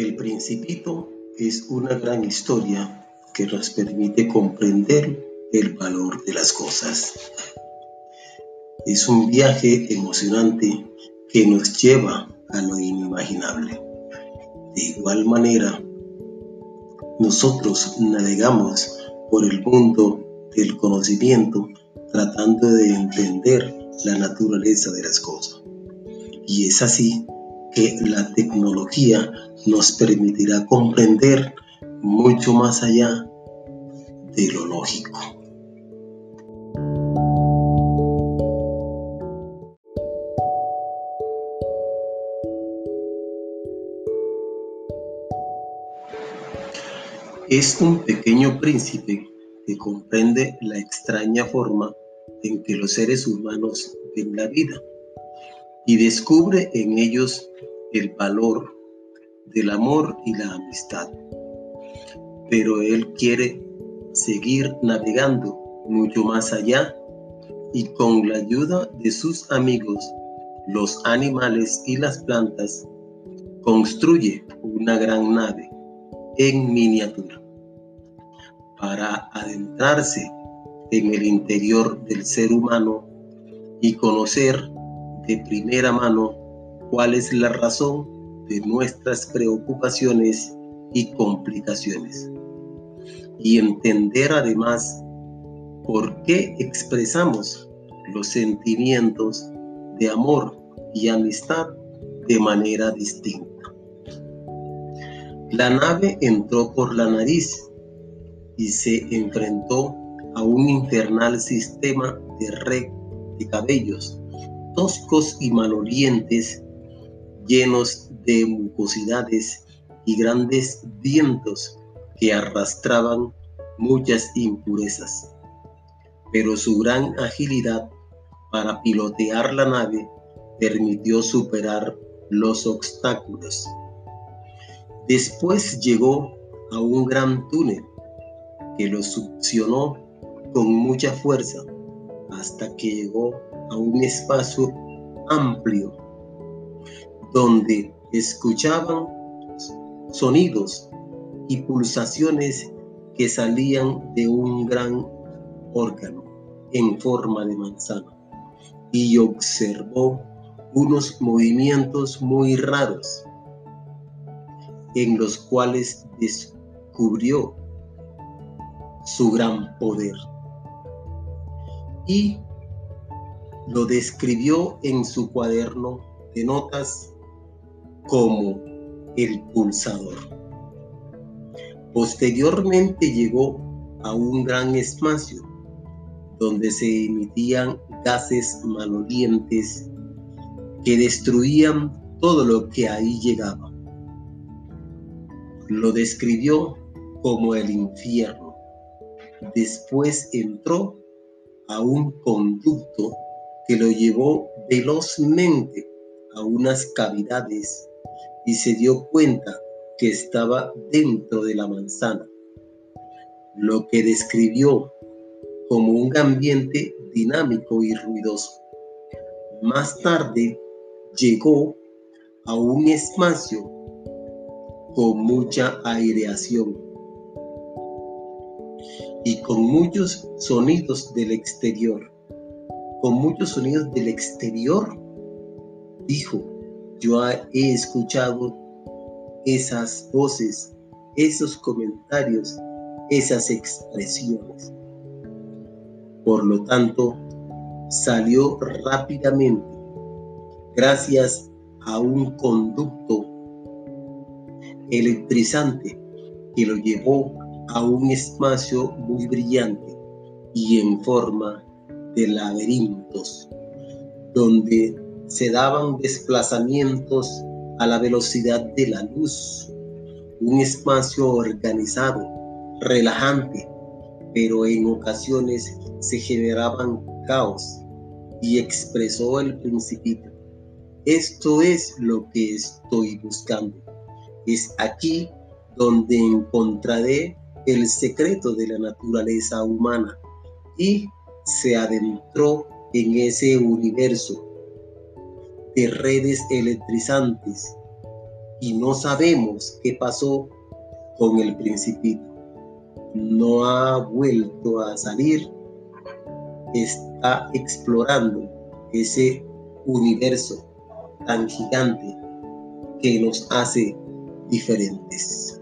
El Principito es una gran historia que nos permite comprender el valor de las cosas. Es un viaje emocionante que nos lleva a lo inimaginable. De igual manera, nosotros navegamos por el mundo del conocimiento tratando de entender la naturaleza de las cosas. Y es así que la tecnología nos permitirá comprender mucho más allá de lo lógico. Es un pequeño príncipe que comprende la extraña forma en que los seres humanos ven la vida y descubre en ellos el valor del amor y la amistad. Pero él quiere seguir navegando mucho más allá y con la ayuda de sus amigos, los animales y las plantas, construye una gran nave en miniatura para adentrarse en el interior del ser humano y conocer de primera mano cuál es la razón de nuestras preocupaciones y complicaciones. Y entender además por qué expresamos los sentimientos de amor y amistad de manera distinta. La nave entró por la nariz y se enfrentó a un infernal sistema de red de cabellos toscos y malolientes, llenos de mucosidades y grandes vientos que arrastraban muchas impurezas. Pero su gran agilidad para pilotear la nave permitió superar los obstáculos. Después llegó a un gran túnel que lo succionó con mucha fuerza hasta que llegó a un espacio amplio donde escuchaban sonidos y pulsaciones que salían de un gran órgano en forma de manzana. Y observó unos movimientos muy raros en los cuales descubrió su gran poder. Y lo describió en su cuaderno de notas como el pulsador. Posteriormente llegó a un gran espacio donde se emitían gases malolientes que destruían todo lo que ahí llegaba. Lo describió como el infierno. Después entró a un conducto que lo llevó velozmente a unas cavidades y se dio cuenta que estaba dentro de la manzana, lo que describió como un ambiente dinámico y ruidoso. Más tarde llegó a un espacio con mucha aireación y con muchos sonidos del exterior con muchos sonidos del exterior, dijo, yo he escuchado esas voces, esos comentarios, esas expresiones. Por lo tanto, salió rápidamente gracias a un conducto electrizante que lo llevó a un espacio muy brillante y en forma de laberintos, donde se daban desplazamientos a la velocidad de la luz, un espacio organizado, relajante, pero en ocasiones se generaban caos y expresó el principito. Esto es lo que estoy buscando. Es aquí donde encontraré el secreto de la naturaleza humana y se adentró en ese universo de redes electrizantes y no sabemos qué pasó con el principito. No ha vuelto a salir, está explorando ese universo tan gigante que nos hace diferentes.